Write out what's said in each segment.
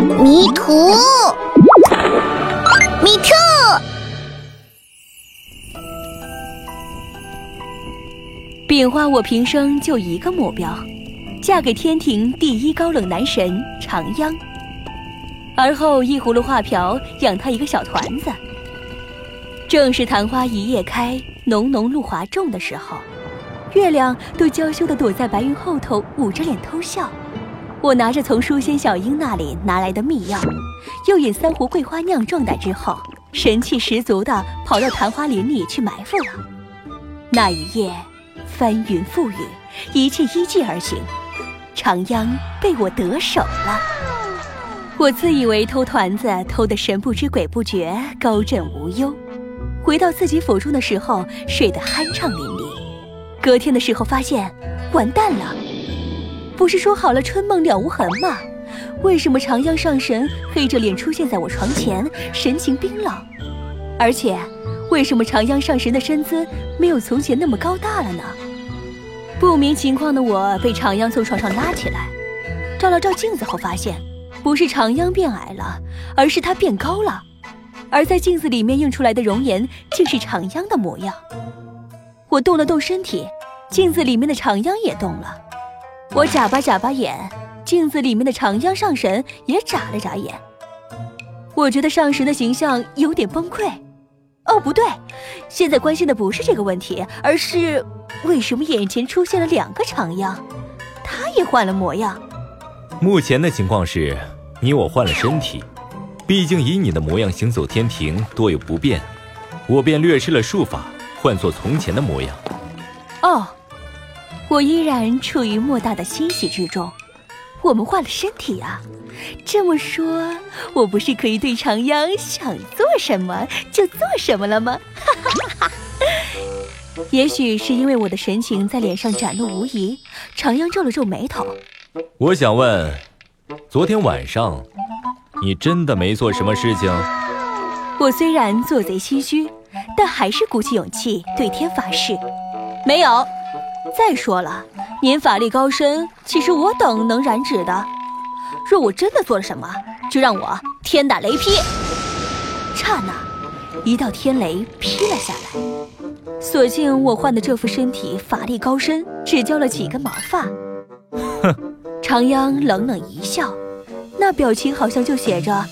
迷途，迷途。秉花，我平生就一个目标，嫁给天庭第一高冷男神长央。而后一葫芦画瓢，养他一个小团子。正是昙花一夜开，浓浓露华重的时候，月亮都娇羞的躲在白云后头，捂着脸偷笑。我拿着从书仙小樱那里拿来的秘药，又饮三壶桂花酿壮胆之后，神气十足地跑到昙花林里去埋伏了。那一夜，翻云覆雨，一切依计而行，长央被我得手了。我自以为偷团子偷得神不知鬼不觉，高枕无忧。回到自己府中的时候，睡得酣畅淋漓。隔天的时候发现，完蛋了。不是说好了春梦了无痕吗？为什么长央上神黑着脸出现在我床前，神情冰冷？而且，为什么长央上神的身姿没有从前那么高大了呢？不明情况的我被长央从床上拉起来，照了照镜子后发现，不是长央变矮了，而是他变高了。而在镜子里面映出来的容颜，竟是长央的模样。我动了动身体，镜子里面的长央也动了。我眨巴眨巴眼，镜子里面的长央上神也眨了眨眼。我觉得上神的形象有点崩溃。哦，不对，现在关心的不是这个问题，而是为什么眼前出现了两个长央，他也换了模样。目前的情况是，你我换了身体，毕竟以你的模样行走天庭多有不便，我便略施了术法，换作从前的模样。哦。我依然处于莫大的欣喜之中，我们换了身体啊！这么说，我不是可以对长央想做什么就做什么了吗？哈哈哈哈也许是因为我的神情在脸上展露无遗，长央皱了皱眉头。我想问，昨天晚上你真的没做什么事情？我虽然做贼心虚，但还是鼓起勇气对天发誓，没有。再说了，您法力高深，岂是我等能染指的？若我真的做了什么，就让我天打雷劈！刹那，一道天雷劈了下来。所幸我换的这副身体法力高深，只交了几根毛发。哼！长央冷冷一笑，那表情好像就写着：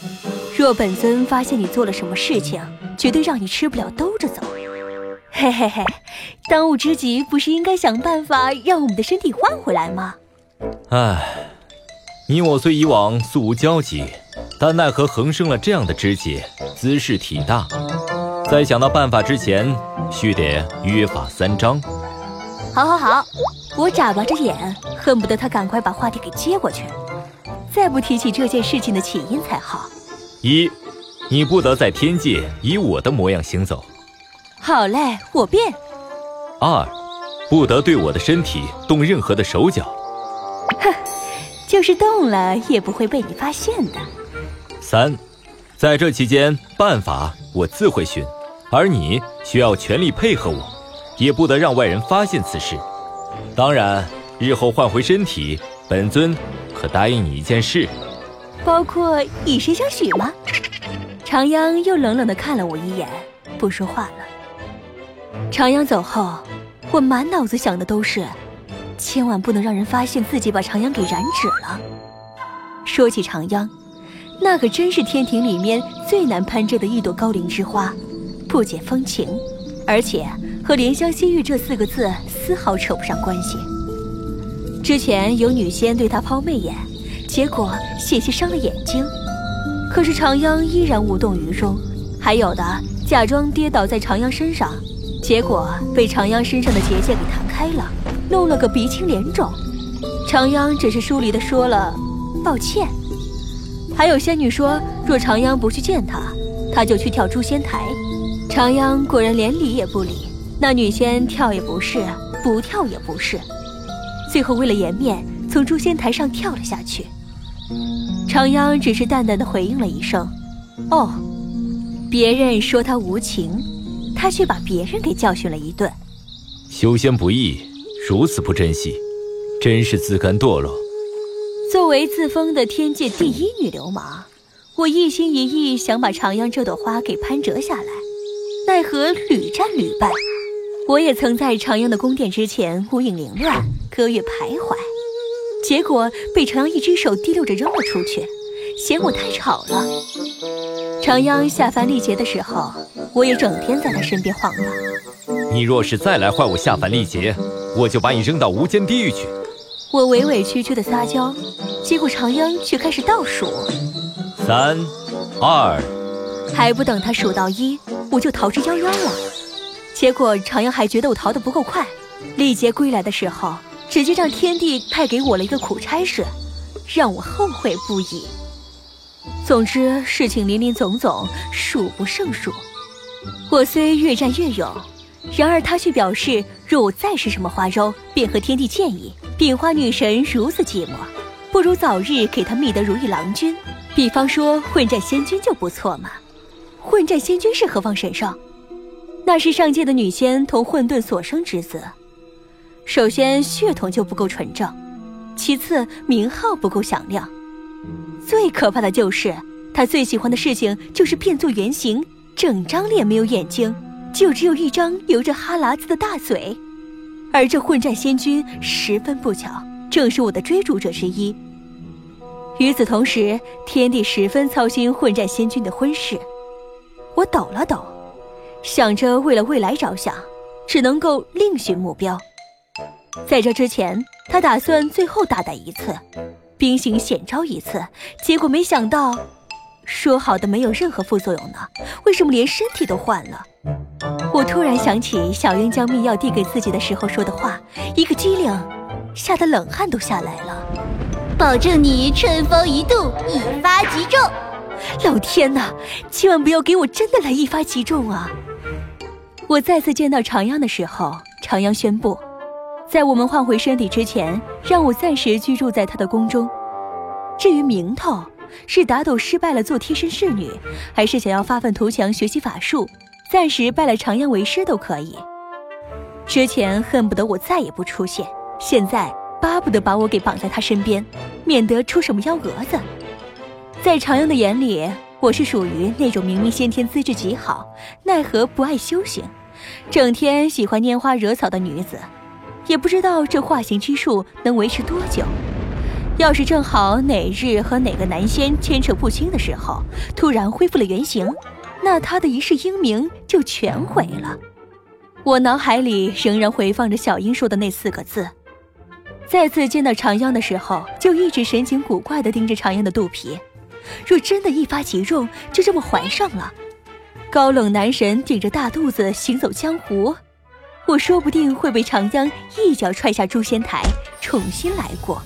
若本尊发现你做了什么事情，绝对让你吃不了兜着走。嘿嘿嘿，当务之急不是应该想办法让我们的身体换回来吗？唉，你我虽以往素无交集，但奈何横生了这样的知己，姿势体大。在想到办法之前，须得约法三章。好，好，好，我眨巴着眼，恨不得他赶快把话题给接过去，再不提起这件事情的起因才好。一，你不得在天界以我的模样行走。好嘞，我变。二，不得对我的身体动任何的手脚。哼，就是动了也不会被你发现的。三，在这期间，办法我自会寻，而你需要全力配合我，也不得让外人发现此事。当然，日后换回身体，本尊可答应你一件事。包括以身相许吗？长央又冷冷的看了我一眼，不说话了。长阳走后，我满脑子想的都是，千万不能让人发现自己把长阳给染指了。说起长阳，那可真是天庭里面最难攀折的一朵高岭之花，不解风情，而且和怜香惜玉这四个字丝毫扯不上关系。之前有女仙对他抛媚眼，结果险些伤了眼睛，可是长阳依然无动于衷。还有的假装跌倒在长阳身上。结果被长央身上的结界给弹开了，弄了个鼻青脸肿。长央只是疏离的说了抱歉。还有仙女说，若长央不去见他，他就去跳诛仙台。长央果然连理也不理，那女仙跳也不是，不跳也不是，最后为了颜面，从诛仙台上跳了下去。长央只是淡淡的回应了一声：“哦。”别人说他无情。他却把别人给教训了一顿。修仙不易，如此不珍惜，真是自甘堕落。作为自封的天界第一女流氓，我一心一意想把长阳这朵花给攀折下来，奈何屡战屡败。我也曾在长阳的宫殿之前无影凌乱，歌月徘徊，结果被长阳一只手提溜着扔了出去，嫌我太吵了。长央下凡历劫的时候，我也整天在他身边晃荡。你若是再来坏我下凡历劫，我就把你扔到无间地狱去。我委委屈屈的撒娇，结果长央却开始倒数：三、二，还不等他数到一，我就逃之夭夭了。结果长阳还觉得我逃得不够快，历劫归来的时候，直接让天帝派给我了一个苦差事，让我后悔不已。总之事情林林总总，数不胜数。我虽越战越勇，然而他却表示，若我再是什么花招，便和天帝建议，秉花女神如此寂寞，不如早日给她觅得如意郎君，比方说混战仙君就不错嘛。混战仙君是何方神圣？那是上界的女仙同混沌所生之子，首先血统就不够纯正，其次名号不够响亮，最可怕的就是他最喜欢的事情就是变作原形，整张脸没有眼睛，就只有一张流着哈喇子的大嘴。而这混战仙君十分不巧，正是我的追逐者之一。与此同时，天帝十分操心混战仙君的婚事，我抖了抖。想着为了未来着想，只能够另寻目标。在这之前，他打算最后大胆一次，兵行险招一次。结果没想到，说好的没有任何副作用呢？为什么连身体都换了？我突然想起小英将密药递给自己的时候说的话，一个机灵，吓得冷汗都下来了。保证你春风一度，一发即中。老天呐，千万不要给我真的来一发即中啊！我再次见到长央的时候，长央宣布，在我们换回身体之前，让我暂时居住在他的宫中。至于名头，是打赌失败了做贴身侍女，还是想要发愤图强学习法术，暂时拜了长阳为师都可以。之前恨不得我再也不出现，现在巴不得把我给绑在他身边，免得出什么幺蛾子。在长阳的眼里，我是属于那种明明先天资质极好，奈何不爱修行。整天喜欢拈花惹草的女子，也不知道这化形之术能维持多久。要是正好哪日和哪个男仙牵扯不清的时候，突然恢复了原形，那他的一世英名就全毁了。我脑海里仍然回放着小英说的那四个字。再次见到长央的时候，就一直神情古怪地盯着长央的肚皮。若真的一发即中，就这么怀上了。高冷男神顶着大肚子行走江湖，我说不定会被长央一脚踹下诛仙台，重新来过。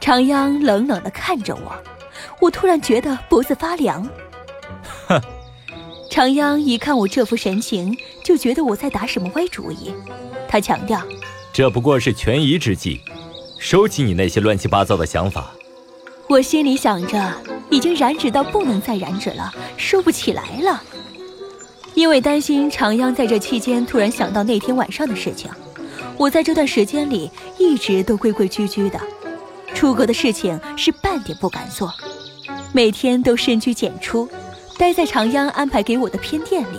长央冷冷地看着我，我突然觉得脖子发凉。哼！长央一看我这副神情，就觉得我在打什么歪主意。他强调：“这不过是权宜之计，收起你那些乱七八糟的想法。”我心里想着，已经燃脂到不能再燃脂了，收不起来了。因为担心长央在这期间突然想到那天晚上的事情，我在这段时间里一直都规规矩矩的，出阁的事情是半点不敢做，每天都深居简出，待在长央安排给我的偏殿里，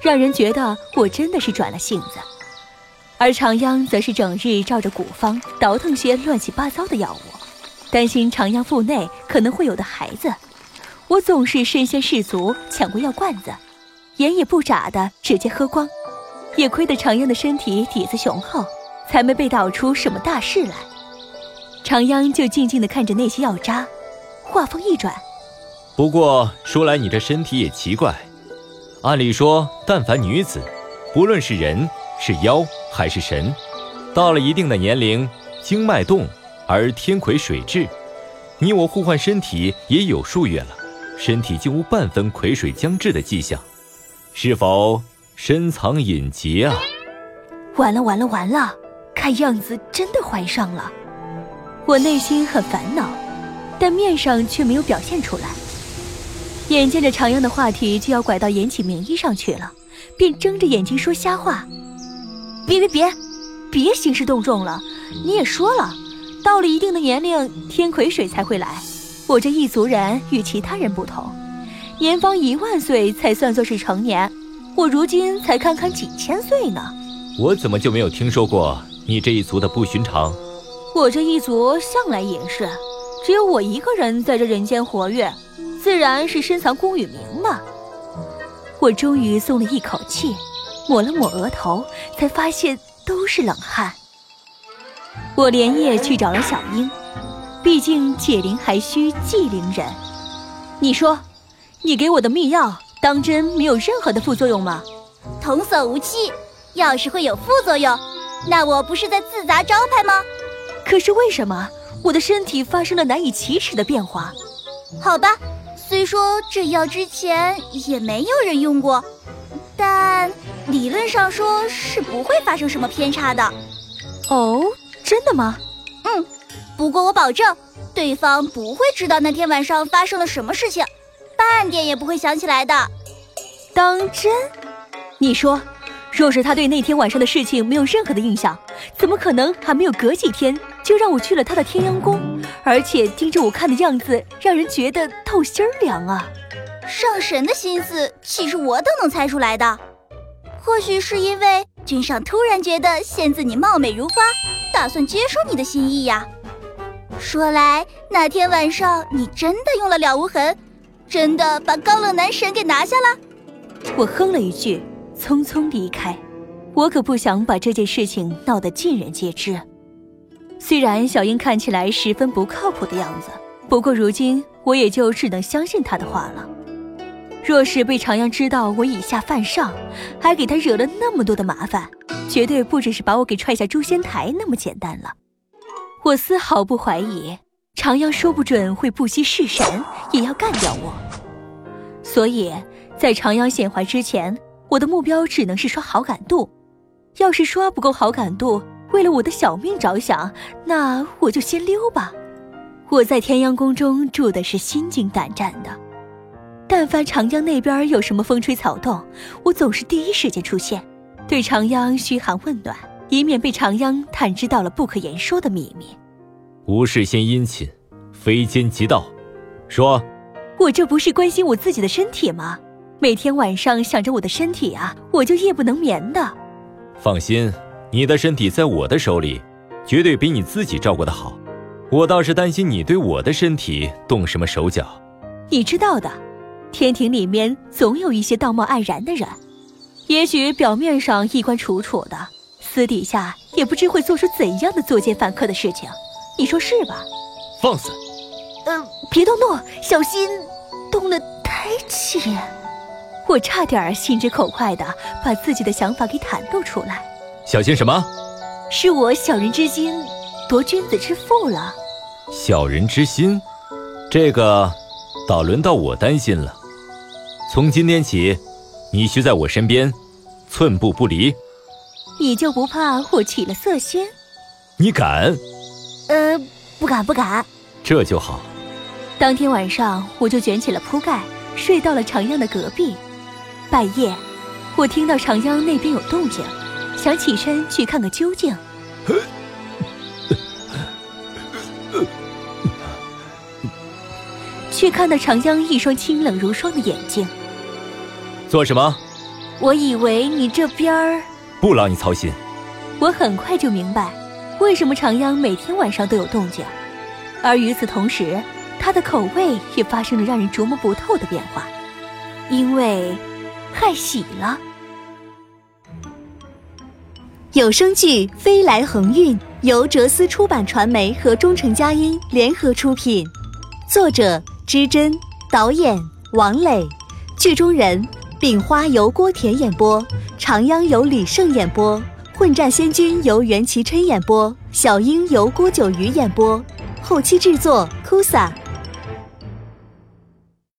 让人觉得我真的是转了性子。而长央则是整日照着古方倒腾些乱七八糟的药物。担心长央腹内可能会有的孩子，我总是身先士卒抢过药罐子，眼也不眨的直接喝光。也亏得长阳的身体底子雄厚，才没被导出什么大事来。长阳就静静的看着那些药渣，话锋一转：“不过说来你这身体也奇怪，按理说，但凡女子，不论是人是妖还是神，到了一定的年龄，经脉动。”而天癸水至，你我互换身体也有数月了，身体竟无半分癸水将至的迹象，是否深藏隐疾啊？完了完了完了，看样子真的怀上了。我内心很烦恼，但面上却没有表现出来。眼见着长阳的话题就要拐到延启名医上去了，便睁着眼睛说瞎话。别别别，别兴师动众了，你也说了。到了一定的年龄，天癸水才会来。我这一族人与其他人不同，年方一万岁才算作是成年。我如今才堪堪几千岁呢。我怎么就没有听说过你这一族的不寻常？我这一族向来隐士，只有我一个人在这人间活跃，自然是深藏功与名嘛。我终于松了一口气，抹了抹额头，才发现都是冷汗。我连夜去找了小英，毕竟解铃还需系铃人。你说，你给我的秘药，当真没有任何的副作用吗？童叟无欺，要是会有副作用，那我不是在自砸招牌吗？可是为什么我的身体发生了难以启齿的变化？好吧，虽说这药之前也没有人用过，但理论上说是不会发生什么偏差的。哦，真的吗？嗯，不过我保证，对方不会知道那天晚上发生了什么事情，半点也不会想起来的。当真？你说。若是他对那天晚上的事情没有任何的印象，怎么可能还没有隔几天就让我去了他的天阳宫，而且盯着我看的样子，让人觉得透心凉啊！上神的心思，岂是我都能猜出来的。或许是因为君上突然觉得仙子你貌美如花，打算接受你的心意呀。说来那天晚上你真的用了了无痕，真的把高冷男神给拿下了。我哼了一句。匆匆离开，我可不想把这件事情闹得尽人皆知。虽然小英看起来十分不靠谱的样子，不过如今我也就只能相信她的话了。若是被长阳知道我以下犯上，还给他惹了那么多的麻烦，绝对不只是把我给踹下诛仙台那么简单了。我丝毫不怀疑，长阳说不准会不惜弑神也要干掉我。所以在长阳显怀之前。我的目标只能是刷好感度，要是刷不够好感度，为了我的小命着想，那我就先溜吧。我在天阳宫中住的是心惊胆战的，但凡长江那边有什么风吹草动，我总是第一时间出现，对长央嘘寒问暖，以免被长央探知到了不可言说的秘密。无事献殷勤，非奸即盗。说，我这不是关心我自己的身体吗？每天晚上想着我的身体啊，我就夜不能眠的。放心，你的身体在我的手里，绝对比你自己照顾的好。我倒是担心你对我的身体动什么手脚。你知道的，天庭里面总有一些道貌岸然的人，也许表面上衣冠楚楚的，私底下也不知会做出怎样的作奸犯科的事情。你说是吧？放肆！呃，别动怒，小心动了胎气。我差点心直口快的把自己的想法给袒露出来。小心什么？是我小人之心夺君子之腹了。小人之心，这个倒轮到我担心了。从今天起，你需在我身边，寸步不离。你就不怕我起了色心？你敢？呃，不敢不敢。这就好。当天晚上，我就卷起了铺盖，睡到了长央的隔壁。半夜，我听到长央那边有动静，想起身去看个究竟，却看到长央一双清冷如霜的眼睛。做什么？我以为你这边儿不劳你操心。我很快就明白，为什么长央每天晚上都有动静，而与此同时，他的口味也发生了让人琢磨不透的变化，因为。太喜了！有声剧《飞来横运》由哲思出版传媒和中诚佳音联合出品，作者知真，导演王磊，剧中人秉花由郭田演播，长央由李胜演播，混战仙君由袁其琛演播，小樱由郭九瑜演播，后期制作 Kusa。